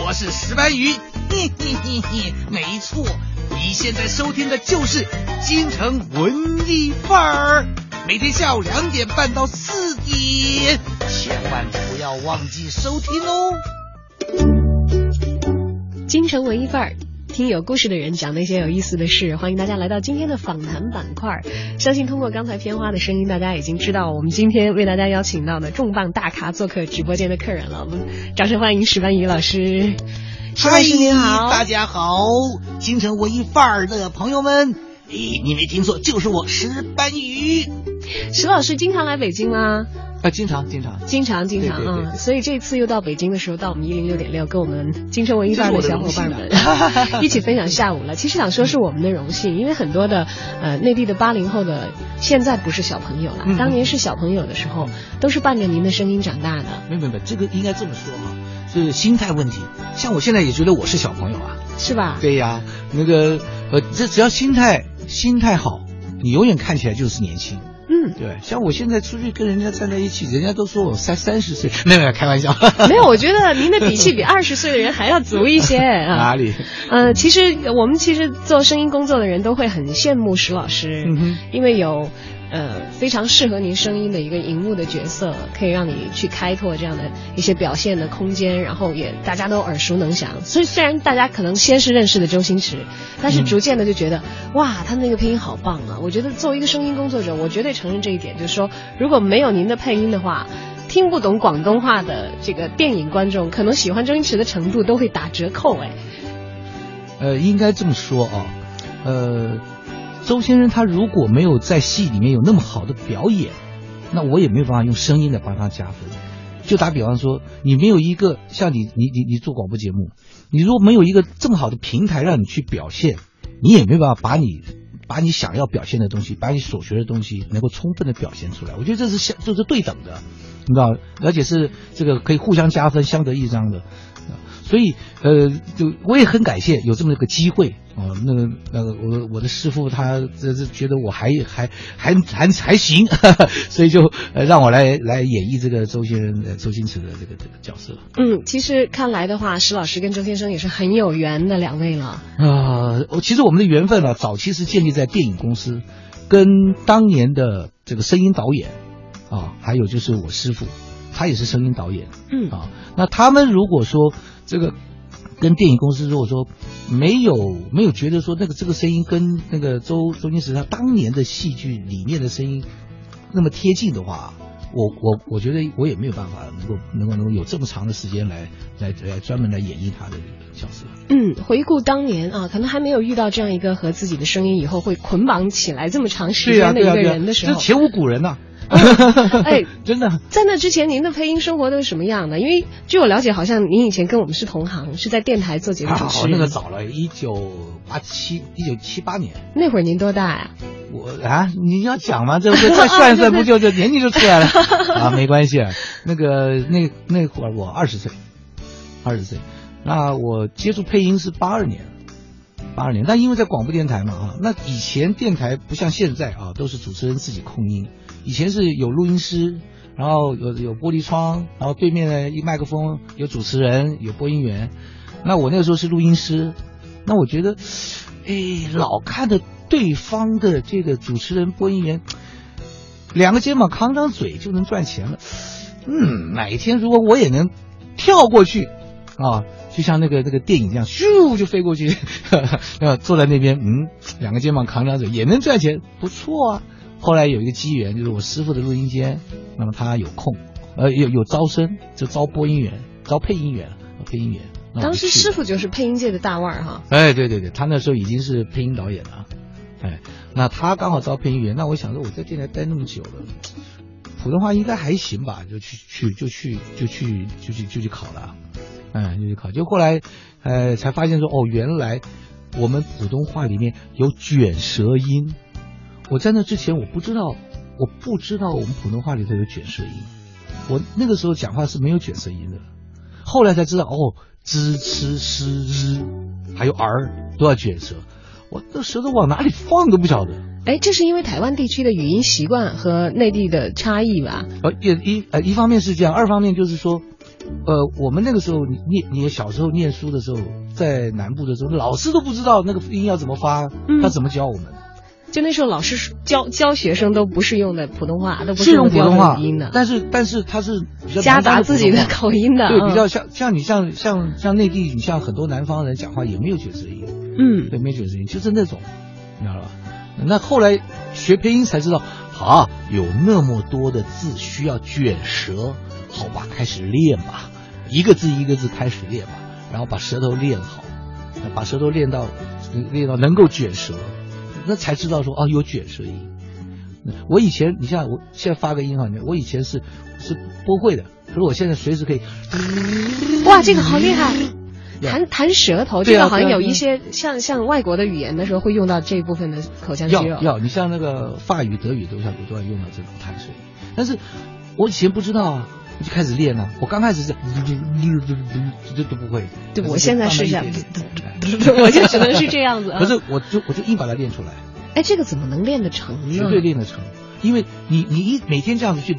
我是石斑鱼，嘿嘿嘿嘿，没错，你现在收听的就是京城文艺范儿，每天下午两点半到四点，千万不要忘记收听哦。京城文艺范儿，听有故事的人讲那些有意思的事。欢迎大家来到今天的访谈板块。相信通过刚才片花的声音，大家已经知道我们今天为大家邀请到的重磅大咖做客直播间的客人了。我们掌声欢迎石斑鱼老师。石老师您好，大家好，京城文艺范儿的朋友们，诶，你没听错，就是我石斑鱼。石老师经常来北京吗？啊，经常经常经常经常啊！所以这次又到北京的时候，到我们一零六点六，跟我们京城文艺范儿的小伙伴们 一起分享下午了。其实想说是我们的荣幸，因为很多的呃内地的八零后的现在不是小朋友了，嗯当年是小朋友的时候，都是伴着您的声音长大的。没有没有，没有这个应该这么说哈，是心态问题。像我现在也觉得我是小朋友啊。是吧？对呀，那个呃，这只要心态心态好，你永远看起来就是年轻。嗯，对，像我现在出去跟人家站在一起，人家都说我三三十岁，没有没有开玩笑，没有，我觉得您的底气比二十岁的人还要足一些啊。哪里？呃，其实我们其实做声音工作的人都会很羡慕石老师，嗯因为有呃非常适合您声音的一个荧幕的角色，可以让你去开拓这样的一些表现的空间，然后也大家都耳熟能详。所以虽然大家可能先是认识的周星驰，但是逐渐的就觉得、哇，他那个配音好棒啊！我觉得作为一个声音工作者，我绝对承认这一点，就是说如果没有您的配音的话。听不懂广东话的这个电影观众，可能喜欢周星驰的程度都会打折扣哎。呃，应该这么说啊，呃，周先生他如果没有在戏里面有那么好的表演，那我也没有办法用声音来帮他加分。就打比方说，你没有一个像你你你你做广播节目，你如果没有一个这么好的平台让你去表现，你也没有办法把你把你想要表现的东西，把你所学的东西能够充分的表现出来。我觉得这是相这是对等的，你知道，而且是这个可以互相加分、相得益彰的。所以，呃，就我也很感谢有这么一个机会啊、那个那个我我的师傅他这这觉得我还还还还还行，所以就呃让我来来演绎这个周先生呃周星驰的这个这个角色嗯，其实看来的话，石老师跟周先生也是很有缘的两位了。啊。我其实我们的缘分呢、早期是建立在电影公司，跟当年的这个声音导演啊，还有就是我师傅，他也是声音导演。嗯啊，那他们如果说这个跟电影公司如果说没有没有觉得说那个这个声音跟那个周周星驰他当年的戏剧里面的声音那么贴近的话，我我我觉得我也没有办法能够能够能够有这么长的时间来来来专门来演绎他的角色。嗯，回顾当年啊，可能还没有遇到这样一个和自己的声音以后会捆绑起来这么长时、间的一个人的时候，这前无古人呐、哎，真的。在那之前您的配音生活都是什么样的？因为据我了解，好像您以前跟我们是同行，是在电台做节目主啊，持人。那个早了，一九八七一九七八年。那会儿您多大呀、我啊，你要讲吗？这这再算一算，不就这年纪就出来了 啊？没关系，那个那那会儿我二十岁，二十岁，那我接触配音是八二年，八二年。但因为在广播电台嘛啊，那以前电台不像现在啊，都是主持人自己控音，以前是有录音师，然后有有玻璃窗，然后对面的一麦克风，有主持人，有播音员。那我那个时候是录音师，那我觉得，哎，老看着对方的这个主持人、播音员，两个肩膀扛张嘴就能赚钱了。嗯，哪一天如果我也能跳过去啊，就像那个那个电影一样，咻就飞过去，呃，坐在那边，嗯，两个肩膀扛张嘴也能赚钱，不错啊。后来有一个机缘，就是我师傅的录音间，那么他有空，呃，有有招生，就招播音员，招配音员，配音员。当时师傅就是配音界的大腕儿哈。哎，对对对，他那时候已经是配音导演了，哎，那他刚好招配音员，那我想说我在电台待那么久了，普通话应该还行吧，就去去就去就去就去就去考了，哎，就去考。就后来呃才发现说，哦，原来我们普通话里面有卷舌音。我在那之前我不知道，我不知道我们普通话里头有卷舌音。我那个时候讲话是没有卷舌音的，后来才知道哦，，z、c、s、r，，还有 r 都要卷舌。我这舌头往哪里放都不晓得。哎，这是因为台湾地区的语音习惯和内地的差异吧？呃，一一呃，一方面是这样，二方面就是说，呃，我们那个时候你念你小时候念书的时候，在南部的时候，老师都不知道那个音要怎么发，嗯他怎么教我们？就那时候老师教教学生都不是用的普通话，都不是用普通话音的，但是但是他是夹杂自己的口音的，对，嗯比较像像你像像像内地，你像很多南方人讲话也没有卷舌音，嗯。对，没有卷舌音，就是那种，你知道吧？那后来学配音才知道，啊，有那么多的字需要卷舌，好吧，开始练吧，一个字一个字开始练吧，然后把舌头练好，把舌头练到练到能够卷舌，那才知道说哦有卷舌音。我以前，你像我现在发个音哈，我以前是是不会的，可是我现在随时可以。哇，这个好厉害！弹弹舌头，这个好像有一些像像外国的语言的时候会用到这一部分的口腔肌肉。要要，你像那个法语、德语都像都要用到这种弹舌音，但是我以前不知道啊，我就开始练了。我刚开始是这都不会，可是对我现在试一下慢慢一点点我就只能是这样子啊可是我就我就硬把它练出来，哎，这个怎么能练得成呢？绝对练得成。因为你你一每天这样子去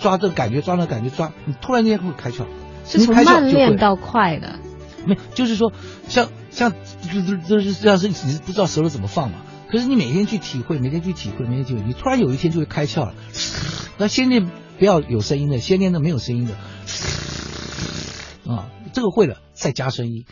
抓这个感觉，抓那个感觉，抓你突然间会开窍，是从慢练到快的。没，就是说，像像这这这是这样是你是不知道舌头怎么放嘛？可是你每天去体会，每天去体会，每天体会，你突然有一天就会开窍了。那先练不要有声音的，先练的没有声音的，啊，这个会了，再加声音，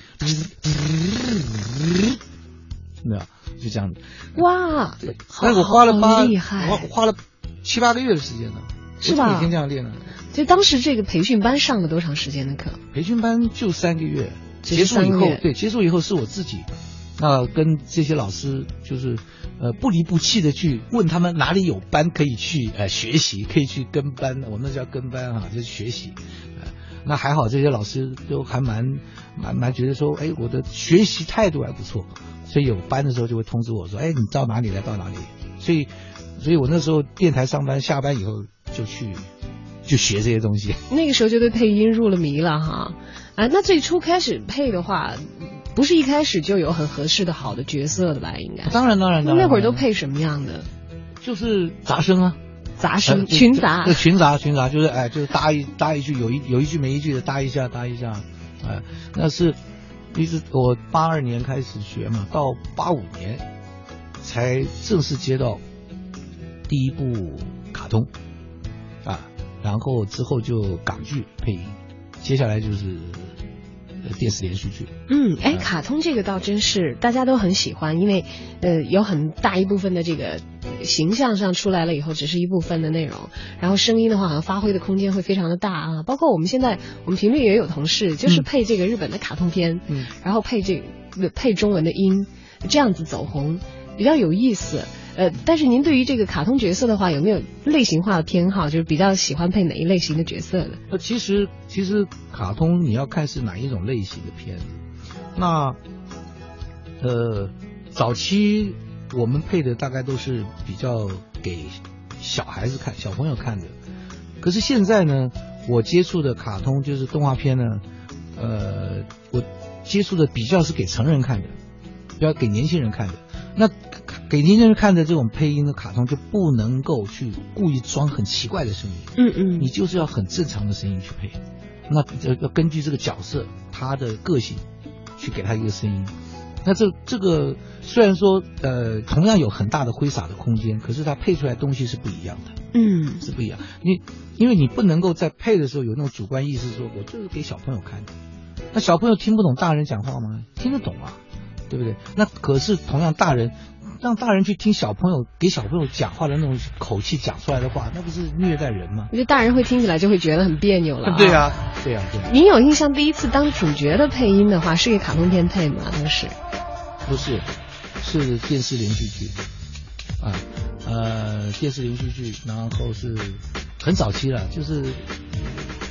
没有，就这样子。哇，对，好但我花了八，厉害我花了七八个月的时间呢，是吧每天这样练呢。就当时这个培训班上了多长时间的课？培训班就三个月，结束以后对，结束以后是我自己，那跟这些老师就是呃不离不弃的去问他们哪里有班可以去呃学习，可以去跟班，我们那叫跟班哈、就是学习。呃那还好，这些老师都还蛮蛮蛮觉得说，哎，我的学习态度还不错，所以有班的时候就会通知我说，哎，你到哪里来到哪里。所以，所以我那时候电台上班，下班以后就去就学这些东西。那个时候就对配音入了迷了哈。啊，那最初开始配的话，不是一开始就有很合适的好的角色的吧？应该。当然，当然，当然。那会儿都配什么样的？就是杂声啊，杂声、呃群杂对，群杂群杂，就是哎，就是搭一搭一句，有一有一句没一句的搭一下搭一下，哎，那是一直我八二年开始学嘛，到八五年才正式接到第一部卡通啊，然后之后就港剧配音，接下来就是呃电视连续剧。嗯，哎，嗯卡通这个倒真是大家都很喜欢，因为呃有很大一部分的这个形象上出来了以后，只是一部分的内容，然后声音的话好像发挥的空间会非常的大啊。包括我们现在我们频率也有同事就是嗯配这个日本的卡通片，嗯然后配这个配中文的音，这样子走红，比较有意思。呃，但是您对于这个卡通角色的话，有没有类型化的偏好？就是比较喜欢配哪一类型的角色的？那其实其实卡通你要看是哪一种类型的片子。那呃，早期我们配的大概都是比较给小孩子看、小朋友看的。可是现在呢，我接触的卡通就是动画片呢，呃，我接触的比较是给成人看的，比较给年轻人看的。那给年轻人看的这种配音的卡通就不能够去故意装很奇怪的声音。嗯嗯你就是要很正常的声音去配，那这要根据这个角色他的个性去给他一个声音。那这这个虽然说呃同样有很大的挥洒的空间，可是它配出来东西是不一样的，嗯是不一样。你因为你不能够在配的时候有那种主观意识，说我就是给小朋友看的。那小朋友听不懂大人讲话吗？听得懂啊，对不对？那可是同样大人。让大人去听小朋友给小朋友讲话的那种口气讲出来的话，那不是虐待人吗？我觉得大人会听起来就会觉得很别扭了、对啊、对啊、对呀、您有印象第一次当主角的配音的话，是给卡通片配吗？当时？不是，是电视连续剧，啊呃电视连续剧，然后是很早期了，就是就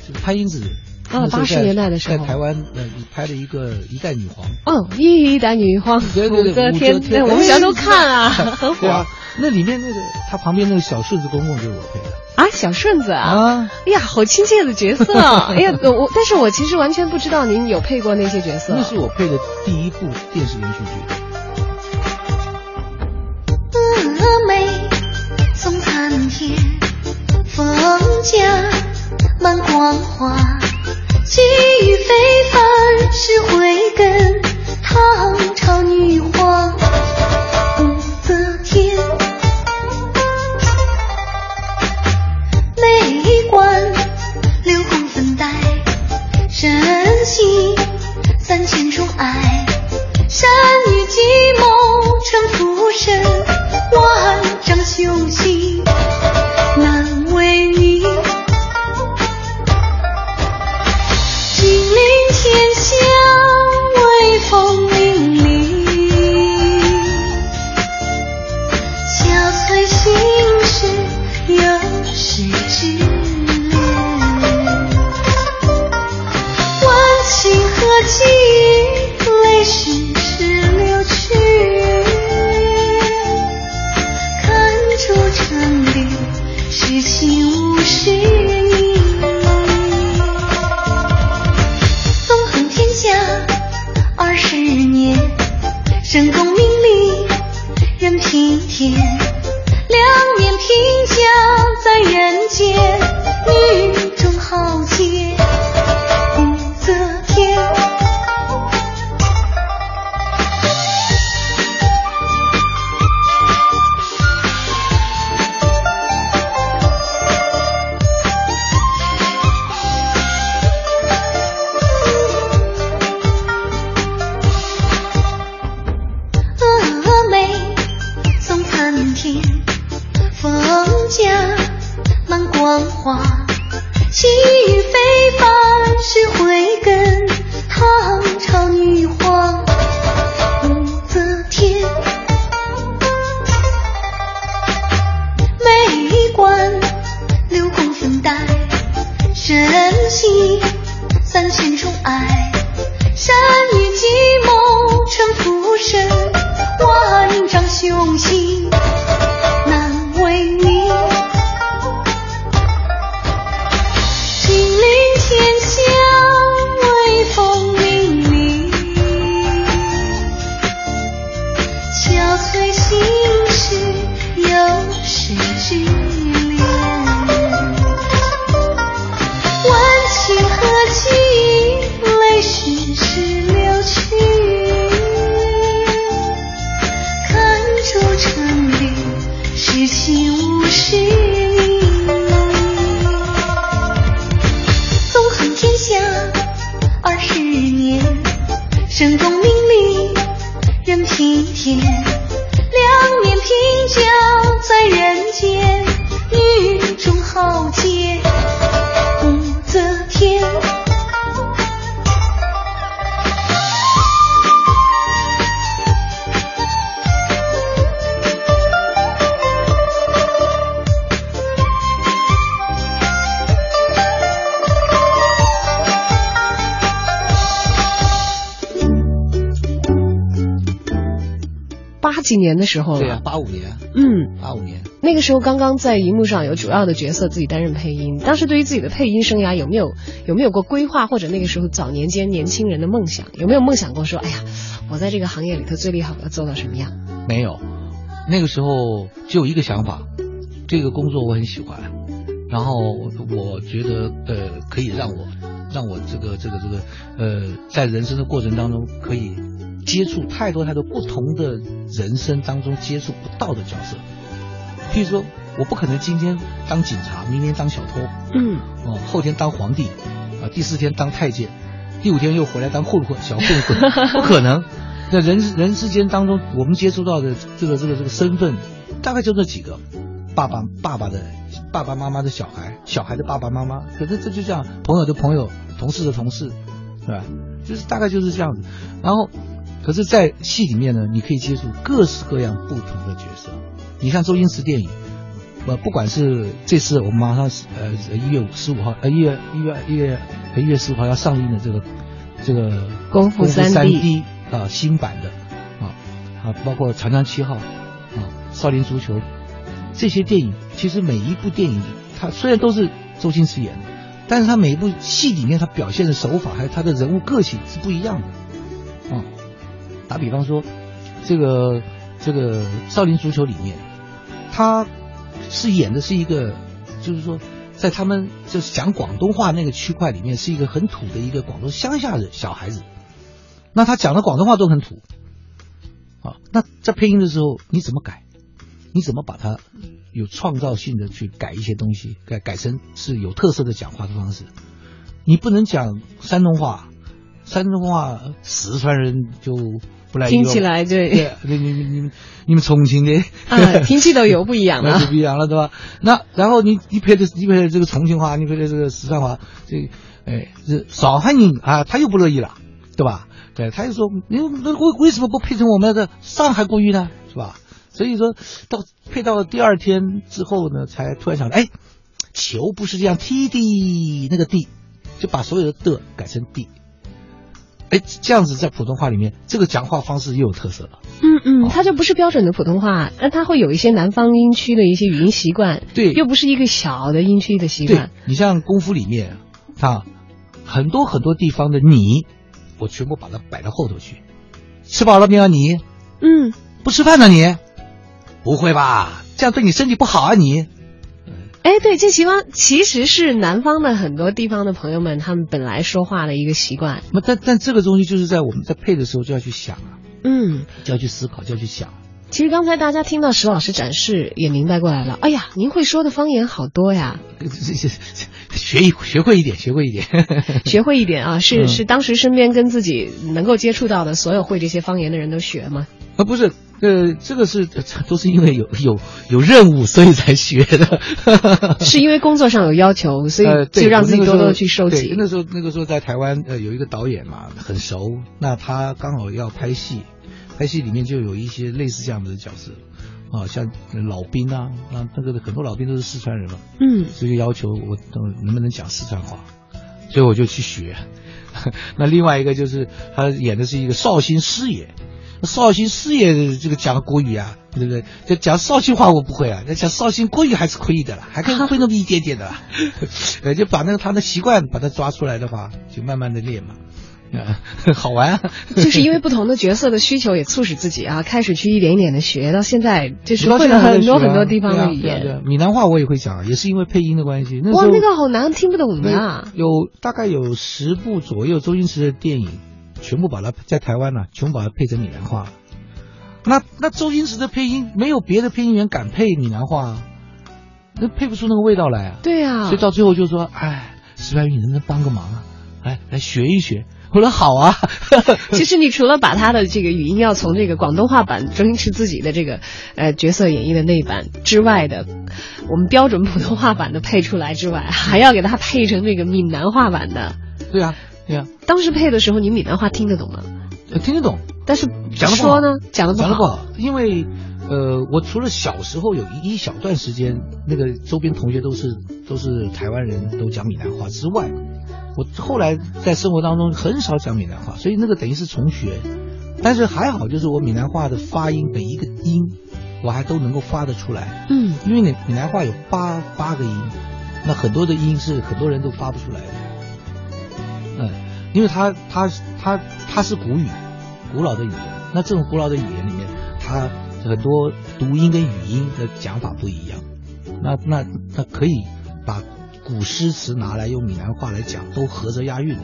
是潘英子。哦那时候80年代的时候在台湾呃拍了一个《一代女皇》，哦，一代女皇，对对对武则天，对，我们小时候看啊，很火啊，那里面那个他旁边那个小顺子公公就是我配的啊，小顺子啊。啊。哎呀，好亲切的角色啊！哎呀，我但是我其实完全不知道您有配过那些角色。那是我配的第一部电视连续剧。峨眉送参天，风家满光华，气宇非凡是慧根，唐朝女皇武则天。眉冠六宫粉黛，身系三千宠爱。善于计谋成浮生，万真心三千宠爱。几年的时候了，对啊，八五年，嗯，八五年。那个时候刚刚在荧幕上有主要的角色自己担任配音，当时对于自己的配音生涯有没有有没有过规划，或者那个时候早年间年轻人的梦想，有没有梦想过说，哎呀，我在这个行业里头最厉害，我要做到什么样？没有，那个时候只有一个想法，这个工作我很喜欢，然后我觉得呃可以让我让我这个这个这个呃在人生的过程当中可以接触太多太多不同的人生当中接触不到的角色，譬如说我不可能今天当警察，明天当小偷，嗯，哦，后天当皇帝，啊，第四天当太监，第五天又回来当混混，小混混，不可能。那人人之间当中，我们接触到的这个这个这个身份，大概就这几个：爸爸爸爸的爸爸妈妈的小孩，小孩的爸爸妈妈。可是这就这样，朋友的朋友，同事的同事，是吧？就是大概就是这样子。然后，可是，在戏里面呢，你可以接触各式各样不同的角色，你像周星驰电影，呃，不管是这次我们马上是呃一月十五号，呃一月一月一月一月十五号要上映的这个这个功夫三 3D D 啊新版的啊啊，包括长江七号啊少林足球这些电影，其实每一部电影它虽然都是周星驰演的，但是他每一部戏里面他表现的手法还有他的人物个性是不一样的啊。打比方说，这个这个少林足球里面，他是演的是一个，就是说，在他们就是讲广东话那个区块里面，是一个很土的一个广东乡下的小孩子。那他讲的广东话都很土，啊，那在配音的时候你怎么改？你怎么把它有创造性的去改一些东西，改改成是有特色的讲话的方式？你不能讲山东话，山东话四川人就不来听起来对对，你你你你们你们重庆的啊，听起都有不一样 那就了。不一样了，对吧？那然后你你配的你配的这个重庆话，你配的这个四川话，这个哎这上海人啊，他又不乐意了，对吧？对，他就说你为为什么不配成我们的上海国语呢？是吧？所以说到配到第二天之后呢，才突然想，哎，球不是这样踢的，那个地就把所有的的改成地。哎，这样子在普通话里面，这个讲话方式又有特色了。嗯嗯，它就不是标准的普通话，但它会有一些南方音区的一些语音习惯，对又不是一个小的音区的习惯。你像功夫里面啊，很多很多地方的你，我全部把它摆到后头去。吃饱了没有你？嗯，不吃饭呢你？不会吧？这样对你身体不好啊你？哎，对，这习惯其实是南方的很多地方的朋友们他们本来说话的一个习惯。那但但这个东西就是在我们在配的时候就要去想啊，嗯，就要去思考，就要去想。其实刚才大家听到石老师展示，也明白过来了。哎呀，您会说的方言好多呀，学一学会一点，学会一点。学会一点啊，是、嗯是当时身边跟自己能够接触到的所有会这些方言的人都学吗？啊，不是，呃，这个是都是因为有 有有任务，所以才学的。是因为工作上有要求，所以就让自己多多地去收对集。那时候那个时候在台湾，呃，有一个导演嘛，很熟，那他刚好要拍戏，拍戏里面就有一些类似这样的角色，啊，像老兵啊，那那个很多老兵都是四川人嘛，嗯，所以要求我呃能不能讲四川话，所以我就去学。那另外一个就是他演的是一个绍兴师爷，绍兴师爷这个讲国语啊，对不对？就讲绍兴话我不会啊，那讲绍兴国语还是可以的啦，还可以会那么一点点的啦。呃，就把那个他的习惯把它抓出来的话，就慢慢的练嘛，啊，好玩、啊。就是因为不同的角色的需求，也促使自己啊 开始去一点一点的学，到现在就是会了很多很多地方的语言。对啊对啊闽南话我也会讲，也是因为配音的关系。那哇，那个好难，听不懂的啊。有大概有十部左右周星驰的电影，全部把它在台湾呢、全部把它配成闽南话。那那周星驰的配音没有别的配音员敢配闽南话啊，那配不出那个味道来啊。对啊所以，到最后就说，哎，石白宇，你能不能帮个忙啊？来来学一学。我说好啊。其实你除了把他的这个语音要从这个广东话版周星驰自己的这个呃角色演绎的那一版之外的，我们标准普通话版的配出来之外，还要给他配成这个闽南话版的。对啊，对啊，当时配的时候，你闽南话听得懂吗？呃听得懂。但是讲得不好说呢，讲的不好。讲的不好，因为呃，我除了小时候有一一小段时间，那个周边同学都是都是台湾人，都讲闽南话之外，我后来在生活当中很少讲闽南话，所以那个等于是重学。但是还好，就是我闽南话的发音每一个音，我还都能够发得出来，嗯，因为你闽南话有八八个音，那很多的音是很多人都发不出来的。嗯，因为它它它它是古语，古老的语言。那这种古老的语言里面，它很多读音跟语音的讲法不一样。那那那可以把古诗词拿来用闽南话来讲，都合着押韵的。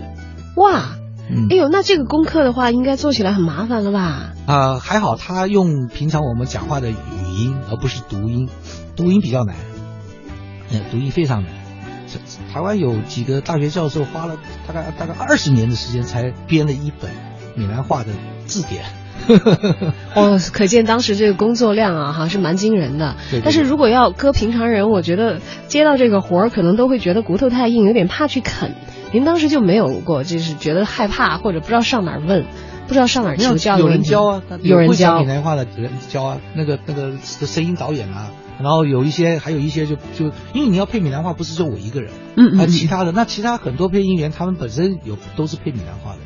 哇，嗯哎呦，那这个功课的话，应该做起来很麻烦了吧？啊、还好他用平常我们讲话的语音，而不是读音，读音比较难，嗯，读音非常难。这台湾有几个大学教授花了大概大概二十年的时间，才编了一本闽南话的字典。哦，可见当时这个工作量啊，哈是蛮惊人的。对对但是如果要搁平常人，我觉得接到这个活儿，可能都会觉得骨头太硬，有点怕去啃。您当时就没有过，就是觉得害怕或者不知道上哪儿问，不知道上哪儿求教有人教啊，有人教闽南话的人教啊，那个那个声音导演啊，然后有一些还有一些就就因为你要配闽南话，不是就我一个人，啊，嗯嗯其他的那其他很多配音员他们本身有都是配闽南话的，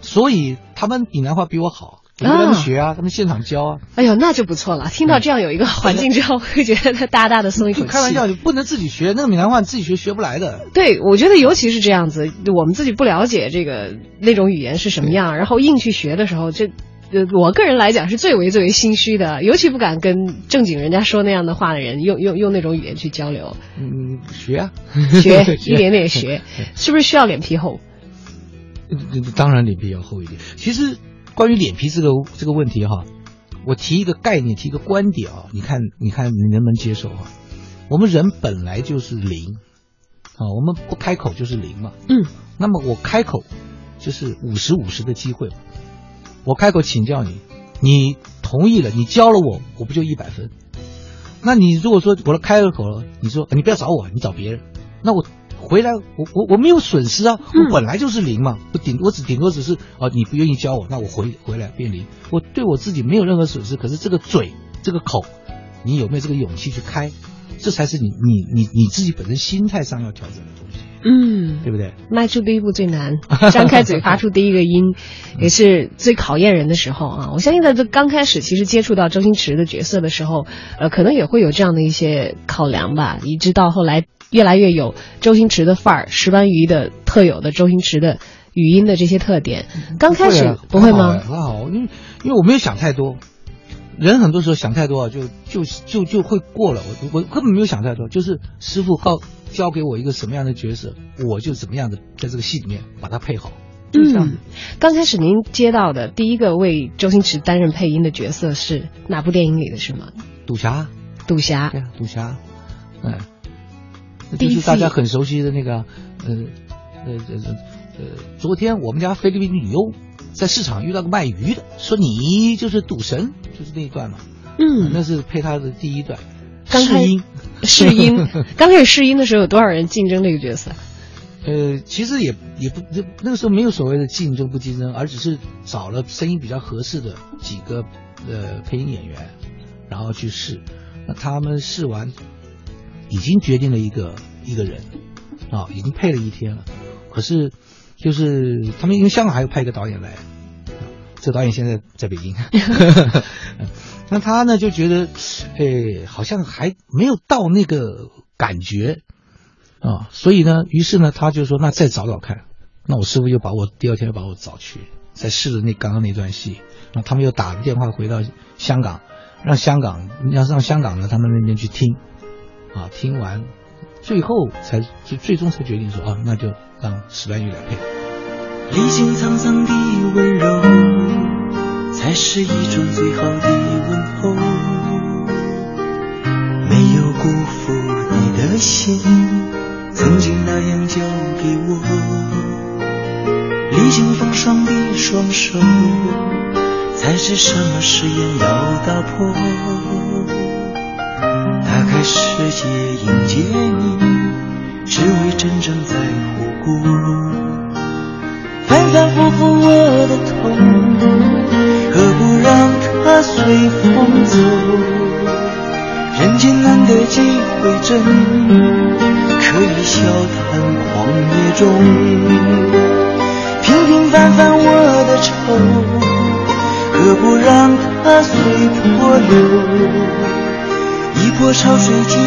所以他们闽南话比我好，我跟他们啊学啊，他们现场教啊。哎呦，那就不错了。听到这样有一个环境之后，会觉得大大的松一口气。开玩笑，你不能自己学那个闽南话，你自己学学不来的。对，我觉得尤其是这样子，我们自己不了解这个那种语言是什么样，然后硬去学的时候，这。呃，我个人来讲是最为最为心虚的，尤其不敢跟正经人家说那样的话的人用用用那种语言去交流，嗯，学啊，学一点点学，是不是需要脸皮厚？呃 当然脸皮要厚一点。其实关于脸皮这个这个问题哈，我提一个概念，提一个观点啊，你看你看你能不能接受啊？我们人本来就是零啊，我们不开口就是零嘛。嗯，那么我开口就是五十五十的机会，我开口请教你，你同意了，你教了我，我不就一百分？那你如果说我开了口了，你说你不要找我，你找别人，那我回来我我我没有损失啊，嗯我本来就是零嘛，我顶我只顶多只是哦你不愿意教我，那我回回来变零，我对我自己没有任何损失，可是这个嘴这个口，你有没有这个勇气去开？这才是你你你你自己本身心态上要调整的嗯，对不对？迈出第一步最难，张开嘴发出第一个音，也是最考验人的时候啊！我相信在这刚开始，其实接触到周星驰的角色的时候，呃，可能也会有这样的一些考量吧。一直到后来，越来越有周星驰的范儿，石斑鱼的特有的周星驰的语音的这些特点。刚开始啊不会吗？很好，因为因为我没有想太多。人很多时候想太多啊，就就就就会过了。我我根本没有想太多，就是师傅告交给我一个什么样的角色，我就怎么样的在这个戏里面把它配好，就是这样子。嗯刚开始您接到的第一个为周星驰担任配音的角色是哪部电影里的是吗？赌侠，赌侠对。啊，赌侠，嗯，那第一就是大家很熟悉的那个，呃呃呃呃，昨天我们家菲律宾女佣在市场遇到个卖鱼的，说你就是赌神，就是那一段嘛。嗯，那是配他的第一段，刚试音，试音，刚开始试音的时候，有多少人竞争这个角色？呃，其实也也不那那个时候没有所谓的竞争不竞争，而只是找了声音比较合适的几个呃配音演员，然后去试。那他们试完，已经决定了一个一个人，啊，已经配了一天了。可是就是他们因为香港还有派一个导演来，啊这导演现在在北京。那他呢就觉得，哎，好像还没有到那个感觉啊，所以呢，于是呢，他就说，那再找找看。那我师傅又把我第二天又把我找去，再试了那刚刚那段戏。然后他们又打了电话回到香港，让香港要让香港呢他们那边去听，啊，听完，最后才最最终才决定说啊，那就让史黛玉来配。历经沧桑的温柔，才是一种最好的问候。没有辜负你的心，曾经那样交给我。历经风霜的双手，才知什么誓言要打破。打开世界迎接你，只为真正在乎过。反反复复我的痛，何不让它随风走？人间难得几回真，可以笑谈狂野中。平平凡凡我的愁，何不让它随波流？一波潮水接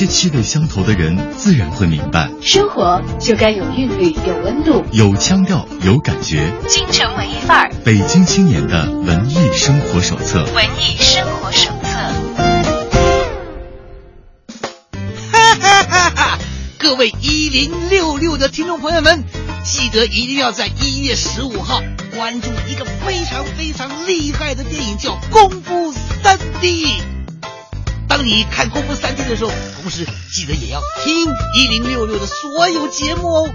些气味相投的人自然会明白。生活就该有韵律，有温度，有腔调，有感觉。京城文艺范儿，北京青年的文艺生活手册。文艺生活手册。哈哈哈哈！各位一零六六的听众朋友们，记得一定要在一月十五号关注一个非常非常厉害的电影，叫《功夫三 D》。当你看《功夫三 D》的时候，同时记得也要听一零六六的所有节目哦。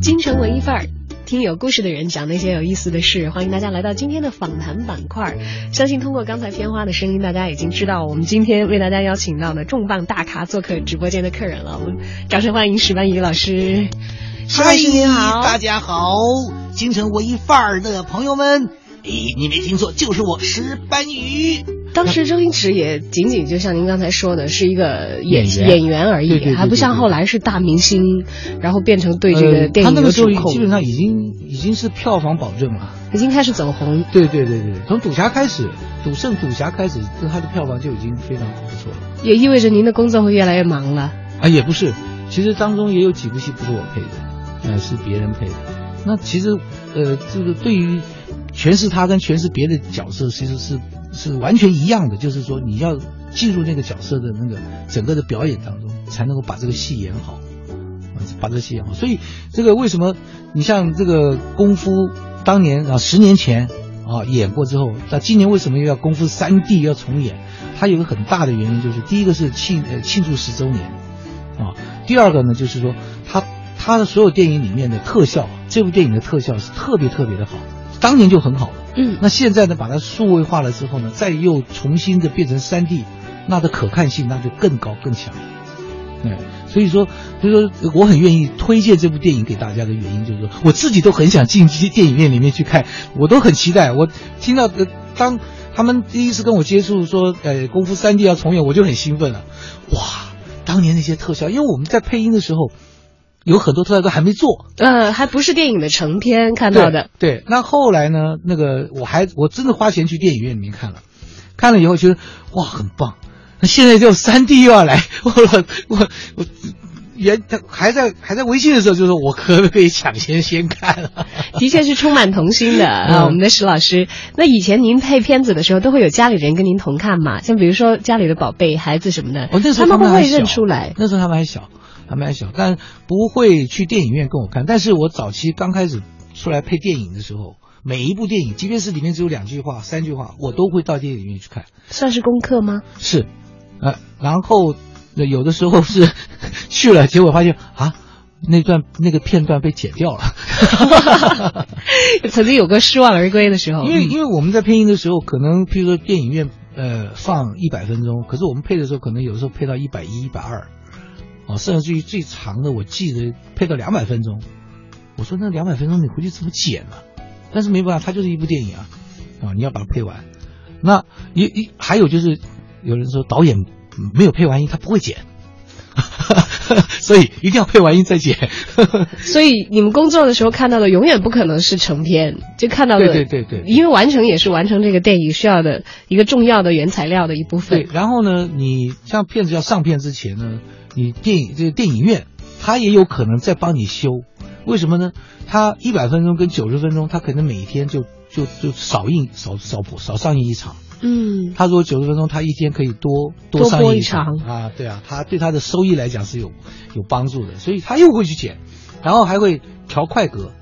京城文艺范儿，听有故事的人讲那些有意思的事。欢迎大家来到今天的访谈板块。相信通过刚才片花的声音，大家已经知道我们今天为大家邀请到的重磅大咖做客直播间的客人了。我们掌声欢迎石斑鱼老师。石嗨你好，大家好，京城文艺范儿的朋友们，诶，你没听错，就是我石斑鱼。当时周星驰也仅仅就像您刚才说的，是一个演演员演员而已，对对对还不像后来是大明星，然后变成对这个呃电影有他那个时候，基本上已经已经是票房保证了。已经开始走红。对对对对，从赌侠开始，赌圣、赌侠开始，这他的票房就已经非常不错了。也意味着您的工作会越来越忙了。啊，也不是，其实当中也有几部戏不是我配的，呃，是别人配的。那其实，呃，这个对于诠释他跟诠释别的角色，其实是是完全一样的，就是说你要进入那个角色的那个整个的表演当中，才能够把这个戏演好，把这个戏演好。所以这个为什么你像这个功夫当年啊，十年前啊演过之后，那今年为什么又要功夫三 D 要重演？它有个很大的原因，就是第一个是庆呃庆祝十周年，啊，第二个呢就是说它它的所有电影里面的特效，这部电影的特效是特别特别的好，当年就很好了。嗯，那现在呢，把它数位化了之后呢，再又重新的变成三 D，那的可看性那就更高更强。嗯，所以说，所以说我很愿意推荐这部电影给大家的原因，就是说我自己都很想进电影院里面去看，我都很期待。我听到呃，当他们第一次跟我接触说，呃，功夫三 D 要重演，我就很兴奋了。哇，当年那些特效，因为我们在配音的时候，有很多特效都还没做，呃，还不是电影的成片看到的。对。对，那后来呢？那个我还我真的花钱去电影院里面看了，看了以后觉得哇很棒。那现在就三 D 又要来，我我我原他还在还在微信的时候就说我可不可以抢先先看了？的确是充满童心的啊，嗯我们的石老师。那以前您配片子的时候，都会有家里人跟您同看嘛？像比如说家里的宝贝、孩子什么的，哦，那时候他们会不会认出来？那时候他们还小，还小，但不会去电影院跟我看。但是我早期刚开始出来配电影的时候，每一部电影，即便是里面只有两句话、三句话，我都会到电影院去看。算是功课吗？是，呃，然后呃有的时候是去了，结果发现啊，那段那个片段被剪掉了。曾经有过失望而归的时候。因为嗯因为我们在配音的时候，可能譬如说电影院呃放一百分钟，可是我们配的时候，可能有时候配到一百一、一百二，哦，甚至于最长的我记得配到两百分钟。我说那两百分钟你回去怎么剪呢、但是没办法，它就是一部电影啊，啊，你要把它配完。那一一还有就是，有人说导演没有配完音，他不会剪，所以一定要配完音再剪。所以你们工作的时候看到的永远不可能是成片，就看到的，对对对对因为完成也是完成这个电影需要的一个重要的原材料的一部分对，。然后呢，你像片子要上片之前呢，你电影这个电影院，他也有可能在帮你修，为什么呢？它一百分钟跟九十分钟，他可能每天就就就少映少少播少上映一场。嗯，他如果九十分钟，他一天可以多多播一场啊，对啊，他对他的收益来讲是有有帮助的，所以他又会去剪，然后还会调快格，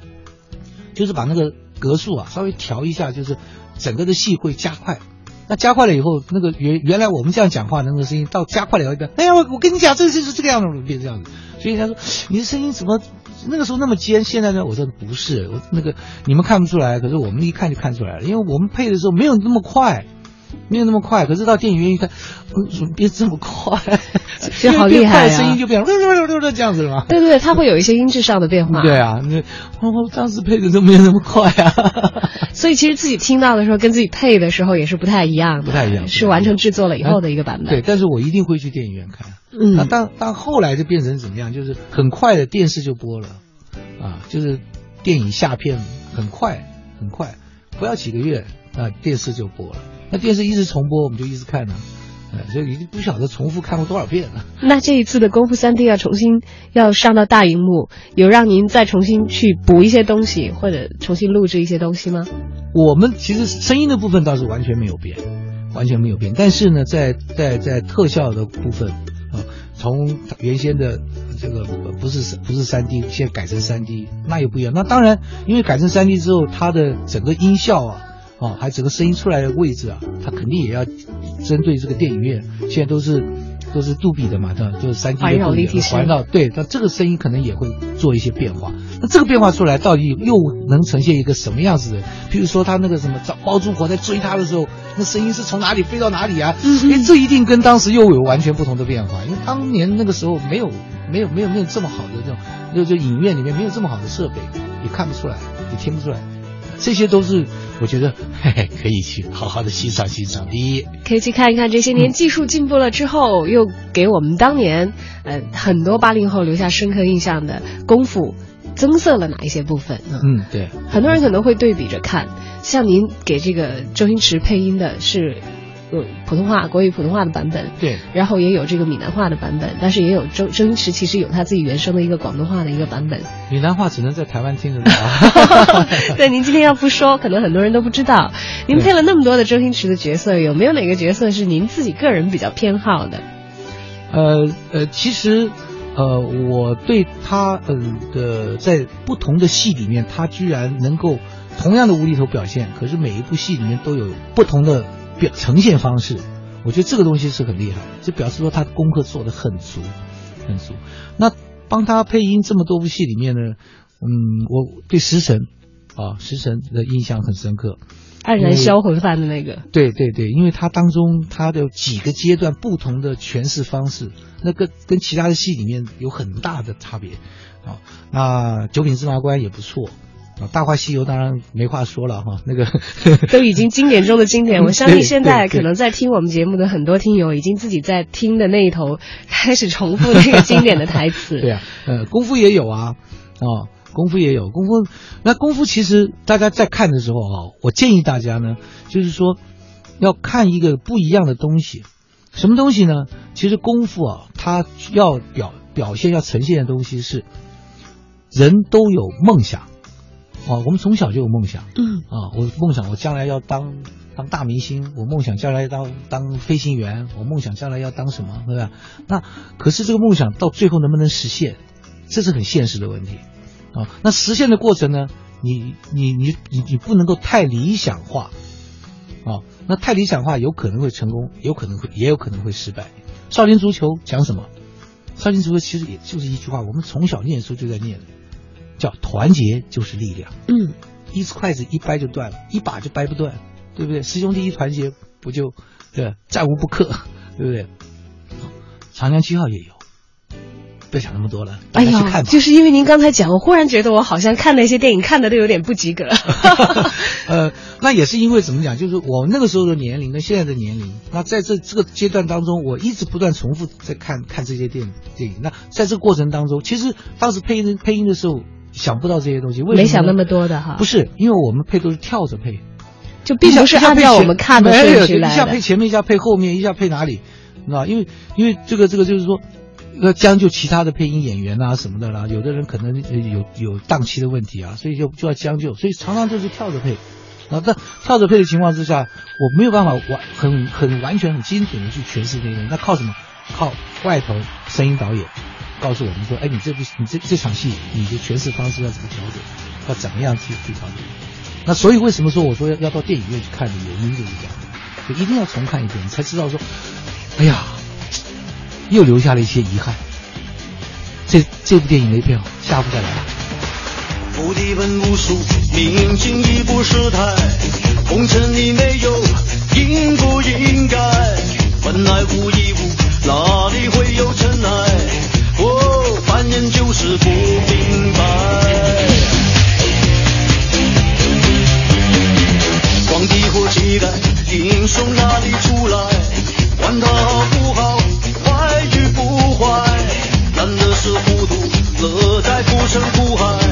就是把那个格数啊稍微调一下，就是整个的戏会加快。那加快了以后，那个原原来我们这样讲话的那个声音，到加快了以后，哎呀，我我跟你讲，这个就是这个样子，变这样子。所以他说你的声音怎么那个时候那么尖，现在呢？我说不是，我那个你们看不出来，可是我们一看就看出来了，因为我们配的时候没有那么快。没有那么快，可是到电影院一看，嗯，怎么变这么快？这好厉害声音就变这样子了吗。对对对，它会有一些音质上的变化。对啊，那当时配的都没有那么快啊。所以其实自己听到的时候，跟自己配的时候也是不太一样的，不太一样是完成制作了以后的一个版本。对，但是我一定会去电影院看。嗯那当当后来就变成怎么样？就是很快的电视就播了，啊，就是电影下片很快很快，不要几个月啊，电视就播了。那电视一直重播，我们就一直看呢、呃，所以已经不晓得重复看过多少遍了。那这一次的功夫三 D 要重新要上到大荧幕，有让您再重新去补一些东西，或者重新录制一些东西吗？我们其实声音的部分倒是完全没有变，完全没有变。但是呢，在在在特效的部分啊，从原先的这个不是不是三 D，现在改成三 D，那又不一样。那当然，因为改成三 D 之后，它的整个音效啊，啊，还有整个声音出来的位置啊，它肯定也要针对这个电影院，现在都是。都是杜比的嘛，对吧？就是三 D 的环绕杜比环绕，对，那这个声音可能也会做一些变化。那这个变化出来，到底又能呈现一个什么样子的？譬如说他那个什么包租婆在追他的时候，那声音是从哪里飞到哪里啊？嗯哎，这一定跟当时又有完全不同的变化，因为当年那个时候没有没有没有没有这么好的这种，就就影院里面没有这么好的设备，也看不出来，也听不出来。这些都是我觉得嘿嘿可以去好好的欣赏欣赏。第一，可以去看一看这些年技术进步了之后，又给我们当年呃很多八零后留下深刻印象的功夫增色了哪一些部分呢？嗯，对，很多人可能会对比着看，像您给这个周星驰配音的是呃普通话国语普通话的版本，对，然后也有这个闽南话的版本，但是也有周周星驰其实有他自己原生的一个广东话的一个版本。闽南话只能在台湾听得到。对，您今天要不说，可能很多人都不知道。您配了那么多的周星驰的角色，有没有哪个角色是您自己个人比较偏好的？呃呃，其实呃，我对他嗯、的在不同的戏里面，他居然能够同样的无厘头表现，可是每一部戏里面都有不同的表呈现方式。我觉得这个东西是很厉害，就表示说他的功课做得很足，很足。那帮他配音这么多部戏里面呢，嗯，我对食神啊，食神的印象很深刻。黯然销魂饭的那个，对对对，因为他当中他的几个阶段不同的诠释方式，那个跟其他的戏里面有很大的差别啊。那九品芝麻官也不错啊，大话西游当然没话说了哈，那个 都已经经典中的经典。我相信现在可能在听我们节目的很多听友，已经自己在听的那一头开始重复那个经典的台词。对啊，呃，功夫也有啊，啊，功夫也有功夫。那功夫其实大家在看的时候啊，我建议大家呢，就是说要看一个不一样的东西。什么东西呢？其实功夫啊，它要表表现要呈现的东西是人都有梦想啊，我们从小就有梦想。嗯啊，我梦想我将来要当当大明星，我梦想将来当当飞行员，我梦想将来要当什么，对吧？那可是这个梦想到最后能不能实现，这是很现实的问题啊。那实现的过程呢，你你你你你不能够太理想化啊，那太理想化有可能会成功，有可能会也有可能会失败。少林足球讲什么？少林足球其实也就是一句话，我们从小念书就在念的，叫团结就是力量。嗯，一只筷子一掰就断了，一把就掰不断，对不对？师兄弟一团结，不就对战无不克，对不对？长江七号也有，不要想那么多了，大哎家去看呀，吧。就是因为您刚才讲，我忽然觉得我好像看那些电影看的都有点不及格。呃，那也是因为怎么讲，就是我那个时候的年龄跟现在的年龄，那在这这个阶段当中，我一直不断重复在看看这些电影电影。那在这个过程当中，其实当时配音配音的时候想不到这些东西，为什么没想那么多的哈，不是，因为我们配都是跳着配，就并不是按照我们看的顺序一来的。下配前面，一下配后面，一下配哪里，啊？因为因为这个这个就是说，要将就其他的配音演员啊什么的啦，有的人可能呃有有档期的问题啊，所以就就要将就，所以常常就是跳着配。然后在跳着配的情况之下，我没有办法完很很完全很精准的去诠释这个，那靠什么？靠外头声音导演告诉我们说，哎，你这部你这这场戏你的诠释方式要怎么调整，要怎么样去去调整。那所以为什么说我说要要到电影院去看的原因就是这样，就一定要重看一遍，你才知道说，哎呀，又留下了一些遗憾。这这部电影没票，下部再来。吧。菩提本无数，明镜亦不识台，红尘里没有应不应该，本来无一物，哪里会有尘埃？哦，凡人就是不明白。皇帝或乞丐，英雄哪里出来？管他好不好，坏与不坏，难的是糊涂，乐在浮生苦海。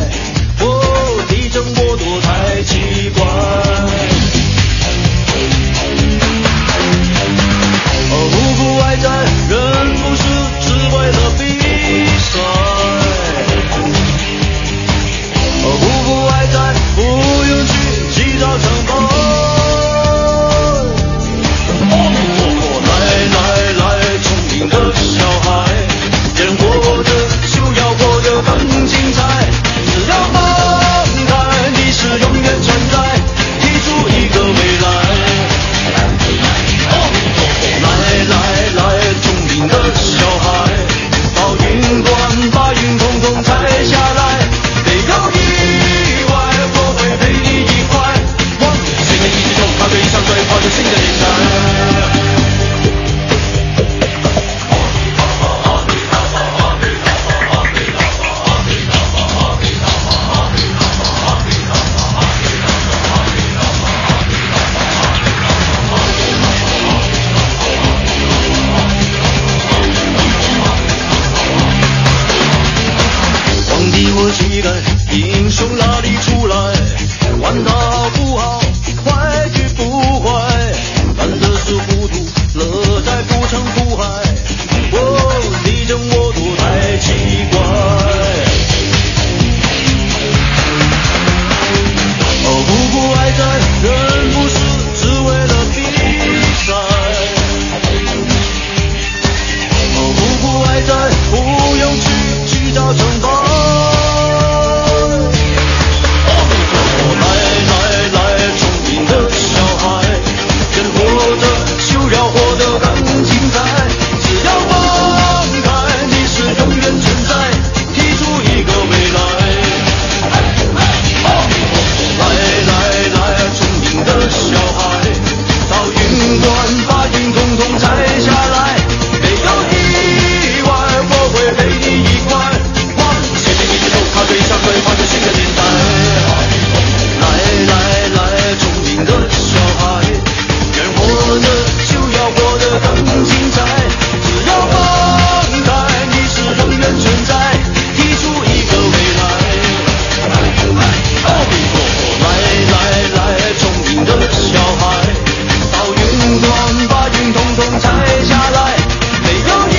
摘下来，没有意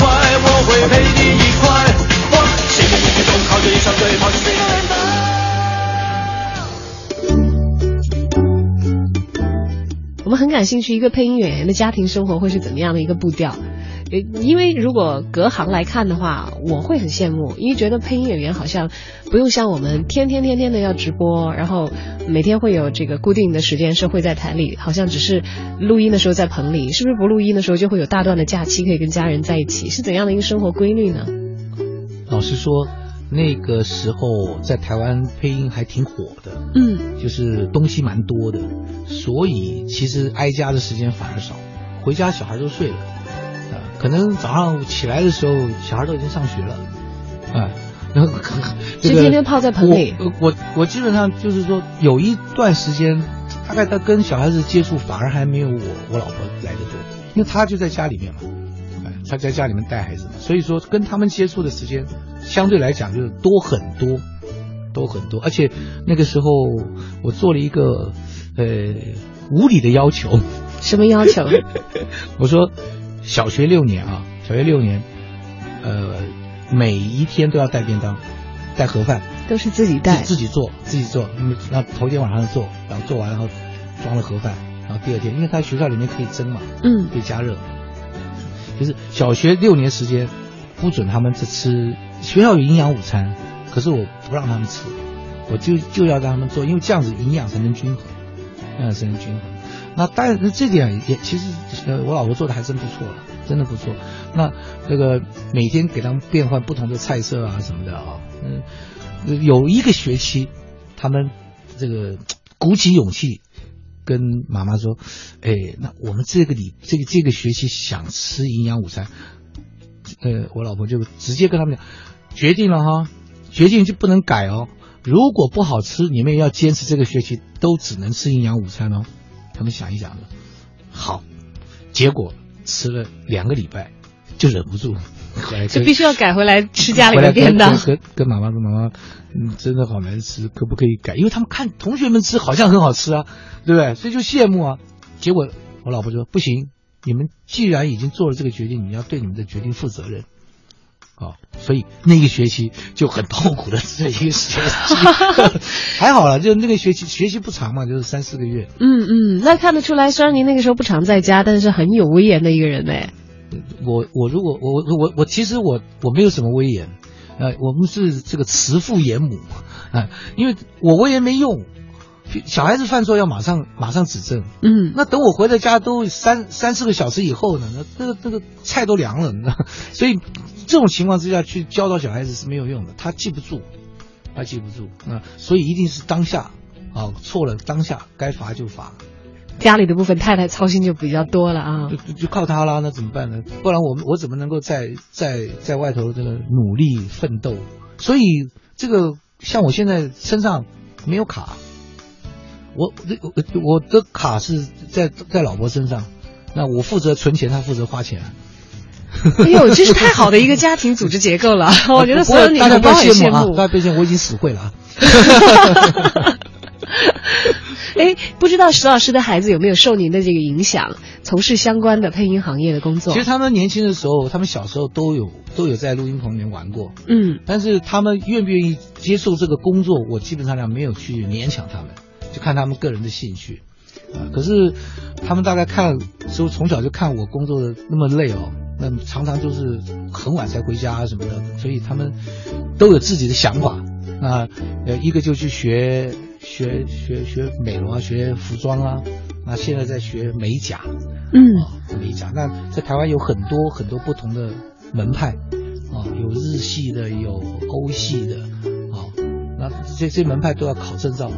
外，我会陪你一块往前面一直走，靠着一双腿，跑出新的年代。我们很感兴趣，一个配音演员的家庭生活会是怎么样的一个步调？呃，因为如果隔行来看的话，我会很羡慕，因为觉得配音演员好像不用像我们天天天天的要直播，然后每天会有这个固定的时间是会在台里，好像只是录音的时候在棚里，是不是不录音的时候就会有大段的假期可以跟家人在一起？是怎样的一个生活规律呢？老实说，那个时候在台湾配音还挺火的，嗯，就是东西蛮多的，所以其实挨家的时间反而少，回家小孩都睡了，可能早上起来的时候小孩都已经上学了，啊、然后这个是天天泡在盆里。我呃我我基本上就是说有一段时间，大概他跟小孩子接触反而还没有我我老婆来的多，因为他就在家里面嘛，哎，她在家里面带孩子嘛，所以说跟他们接触的时间相对来讲就是多很多，多很多，而且那个时候我做了一个呃无理的要求，什么要求？我说小学六年啊，小学六年，呃，每一天都要带便当，带盒饭，都是自己带自自己做，自己做。嗯，那头天晚上做，然后做完然后装了盒饭，然后第二天，因为他学校里面可以蒸嘛，嗯可以加热，就是小学六年时间不准他们去吃，学校有营养午餐，可是我不让他们吃，我就就要让他们做，因为这样子营养才能均衡，营养才能均衡。那当然这点也其实呃我老婆做的还真不错了，真的不错。那这个每天给他们变换不同的菜色啊什么的啊，嗯，有一个学期，他们这个鼓起勇气跟妈妈说，哎，那我们这个礼这个这个学期想吃营养午餐，呃，我老婆就直接跟他们讲，决定了哈，决定就不能改哦。如果不好吃，你们也要坚持这个学期都只能吃营养午餐哦。他们想一想，好，结果吃了两个礼拜就忍不住，回来就必须要改回来吃家里的便当跟。跟跟妈妈说妈妈，嗯，真的好难吃，可不可以改？因为他们看同学们吃好像很好吃啊，对不对？所以就羡慕啊。结果我老婆说不行，你们既然已经做了这个决定，你要对你们的决定负责任。啊、所以那个学期就很痛苦的这一个学期，还好了，就那个学期学习不长嘛，就是三四个月。嗯嗯，那看得出来，虽然您那个时候不常在家，但是很有威严的一个人哎。我我如果我我我我其实我我没有什么威严，呃，我们是这个慈父严母啊、因为我威严没用，小孩子犯错要马上马上指正，嗯，那等我回到家都三三四个小时以后呢，那那个那个菜都凉了，你知道，所以这种情况之下去教导小孩子是没有用的，他记不住，他记不住啊、所以一定是当下啊错了当下该罚就罚，家里的部分太太操心就比较多了啊就。就就靠他啦，那怎么办呢？不然我我怎么能够在在在外头这个努力奋斗？所以这个像我现在身上没有卡，我我我的卡是在在老婆身上，那我负责存钱，她负责花钱。哎呦，这是太好的一个家庭组织结构了，我觉得所有女大家不要同胞很羡慕啊，慕。大家不要羡慕，我已经死会了啊。哎，不知道石老师的孩子有没有受您的这个影响，从事相关的配音行业的工作？其实他们年轻的时候，他们小时候都有都有在录音棚里面玩过，嗯但是他们愿不愿意接受这个工作，我基本上没有去勉强他们，就看他们个人的兴趣。啊，可是他们大概看，就从小就看我工作的那么累哦，那常常就是很晚才回家啊什么的，所以他们都有自己的想法。那呃，一个就去学学学学美容啊，学服装啊，那现在在学美甲，嗯啊，美甲。那在台湾有很多很多不同的门派，啊，有日系的，有欧系的，啊，那这这门派都要考证照，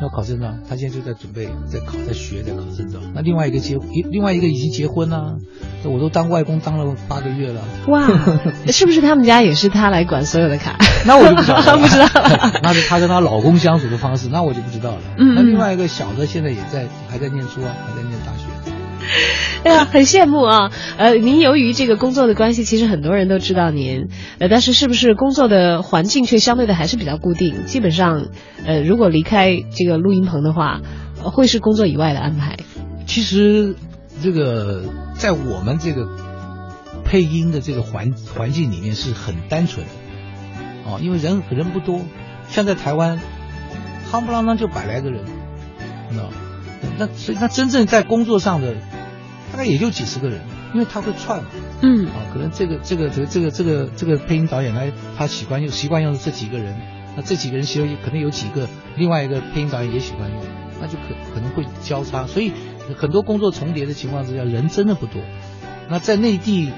要考证照。他现在就在准备，在考，在学，在考证照。那另外一个结，另外一个已经结婚啦、那我都当外公当了八个月了，哇，是不是他们家也是他来管所有的卡？那我就不知道了，不知道了那是她跟她老公相处的方式，那我就不知道了。嗯那另外一个小的现在也在还在念书啊，还在念大学。哎呀，很羡慕啊！呃，您由于这个工作的关系，其实很多人都知道您，呃，但是是不是工作的环境却相对的还是比较固定？基本上，呃，如果离开这个录音棚的话，会是工作以外的安排。其实这个在我们这个配音的这个环环境里面是很单纯的哦，因为人人不多，像在台湾，夯不啷当就百来个人，那？那所以那真正在工作上的概也就几十个人，因为他会串嘛。嗯啊，可能这个这个这个这个这个这个配音导演来，他习惯用习惯用这几个人，那这几个人其实可能有几个，另外一个配音导演也喜欢用，那就可可能会交叉，所以很多工作重叠的情况之下，人真的不多。那在内地，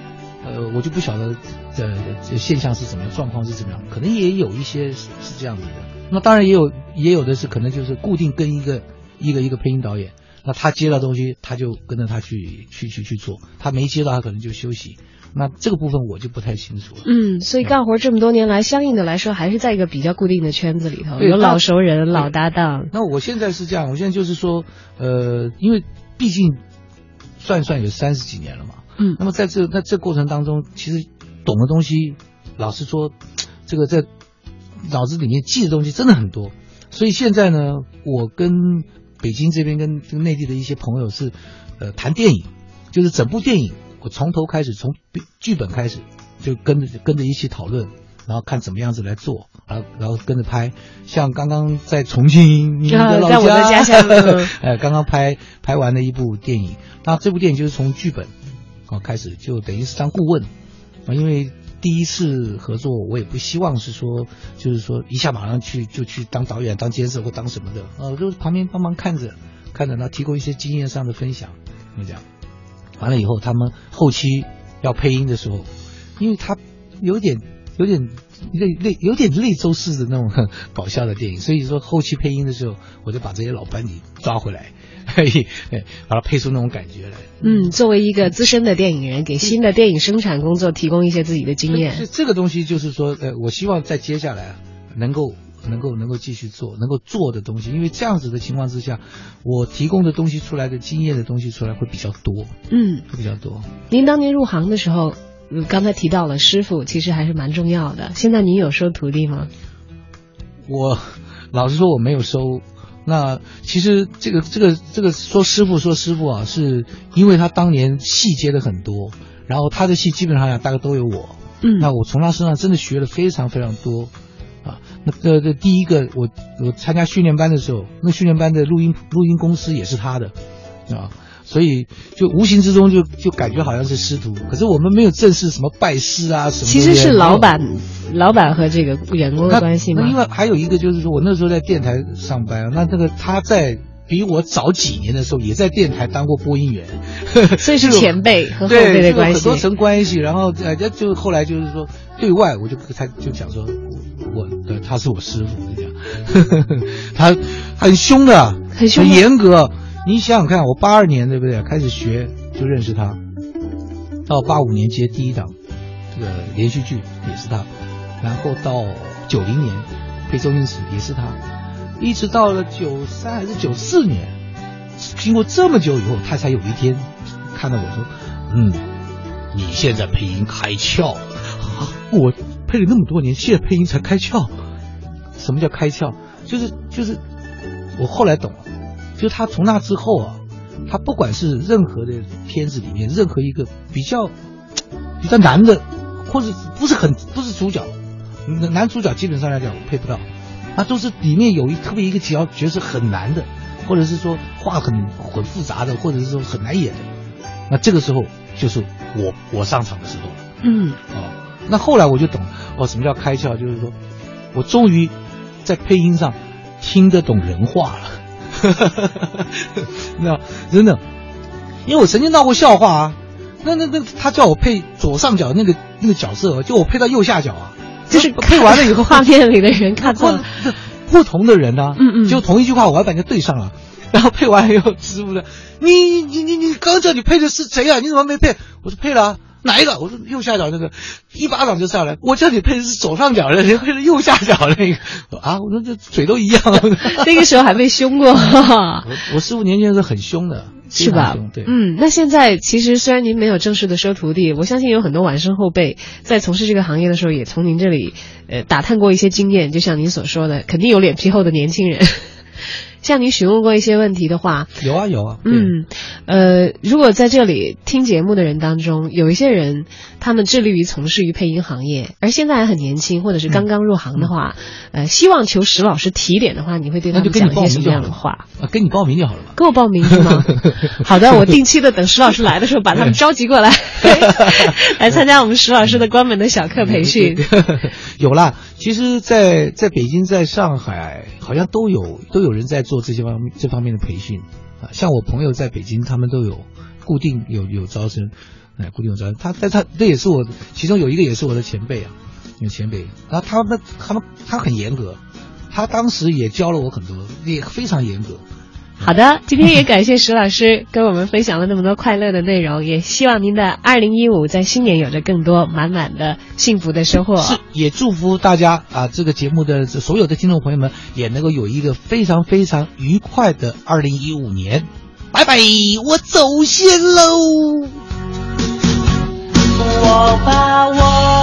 呃，我就不晓得呃这现象是怎么样，状况是怎么样，可能也有一些是是这样子的。那当然也有也有的是可能就是固定跟一个一个一个配音导演。那他接到东西，他就跟着他去去去去做；他没接到，他可能就休息。那这个部分我就不太清楚了。嗯，所以干活这么多年来，相应的来说，还是在一个比较固定的圈子里头，有老熟人、老搭档。那我现在是这样，我现在就是说，呃，因为毕竟算一算有三十几年了嘛，嗯那么在这在这过程当中，其实懂的东西，老实说，这个在脑子里面记的东西真的很多。所以现在呢，我跟北京这边跟跟内地的一些朋友是，呃，谈电影，就是整部电影，我从头开始，从剧本开始，就跟着跟着一起讨论，然后看怎么样子来做，然后然后跟着拍。像刚刚在重庆，你的老在我的家乡嗯。呃，刚刚拍拍完的一部电影，那这部电影就是从剧本啊开始，就等于是当顾问。啊，因为第一次合作，我也不希望是说，就是说一下马上去就去当导演、当监制或当什么的，啊，就是旁边帮忙看着，看着呢，提供一些经验上的分享，就这样。完了以后，他们后期要配音的时候，因为他有点有点类类有点类周式的那种很搞笑的电影，所以说后期配音的时候，我就把这些老班底抓回来，嘿，哎把它配出那种感觉来。嗯，作为一个资深的电影人，给新的电影生产工作提供一些自己的经这验。这个东西就是说，呃，我希望在接下来啊能够能够能够继续做，能够做的东西，因为这样子的情况之下，我提供的东西出来的经验的东西出来会比较多，嗯，会比较多。您当年入行的时候，嗯刚才提到了师傅，其实还是蛮重要的。现在您有收徒弟吗？我老实说我没有收。那其实这个这个这个说师傅说师傅啊，是因为他当年戏接的很多，然后他的戏基本上大概都有我。嗯那我从他身上真的学了非常非常多，啊，那这这第一个我我参加训练班的时候，那训练班的录音录音公司也是他的，啊，所以就无形之中就就感觉好像是师徒，可是我们没有正式什么拜师啊什么。其实是老板，老板和这个员工的关系吗？那另外还有一个就是说，我那时候在电台上班，那这个他在比我早几年的时候也在电台当过播音员，所以是前辈和后辈的关系这个很多。层关系，然后呃，就就后来就是说对外我就他就讲说，我呃他是我师傅这样，他很凶的，很凶很严格。你想想看，我八二年对不对？开始学就认识他，到八五年接第一档这个连续剧也是他，然后到九零年配周星驰也是他，一直到了九三还是九四年，经过这么久以后，他才有一天看到我说：“嗯，你现在配音开窍啊！我配了那么多年，现在配音才开窍。什么叫开窍？就是就是，我后来懂了，就他从那之后啊，他不管是任何的片子里面任何一个比较比较难的，或者不是很不是主角，男主角基本上来讲配不到，他都是里面有一特别一个角角色很难的，或者是说话很很复杂的，或者是说很难演的，那这个时候就是我我上场的时候了。嗯哦，那后来我就懂哦，什么叫开窍，就是说我终于在配音上听得懂人话了。那真的，因为我曾经闹过笑话啊。那那那他叫我配左上角那个那个角色，就我配到右下角啊，就是配完了以后，画面里的人看错了，不同的人呢、嗯嗯就同一句话我要把人家对上了。然后配完了以后，师傅呢，你你你你刚叫你配的是谁啊？你怎么没配？我说配了、啊，哪一个？我说右下角那个，一巴掌就上来。我叫你配的是左上角的，你配的右下角那个。啊，我说这嘴都一样。那个时候还被凶过。我我师傅年轻时候很凶的，是吧嗯，那现在其实虽然您没有正式的收徒弟，我相信有很多晚生后辈在从事这个行业的时候，也从您这里呃打探过一些经验。就像您所说的，肯定有脸皮厚的年轻人。向您询问过一些问题的话，有啊有啊，嗯，呃，如果在这里听节目的人当中，有一些人他们致力于从事于配音行业，而现在还很年轻，或者是刚刚入行的话，呃，希望求石老师提点的话，你会对他们讲一些什么样的话？啊，跟你报名就好了嘛。跟我报名是吗？好的，我定期的等石老师来的时候，把他们召集过来，来参加我们石老师的关门的小课培训。有啦，其实在，在北京、在上海，好像都有都有人在做这些方面这方面的培训啊。像我朋友在北京，他们都有固定有有招生，哎，固定有招生。他但他这也是我，其中有一个也是我的前辈啊，有前辈。然后他们他们他很严格，他当时也教了我很多，也非常严格。好的，今天也感谢石老师跟我们分享了那么多快乐的内容，也希望您的二零一五在新年有着更多满满的幸福的收获。是，也祝福大家啊，这个节目的所有的听众朋友们也能够有一个非常非常愉快的二零一五年。拜拜，我走先喽。我把我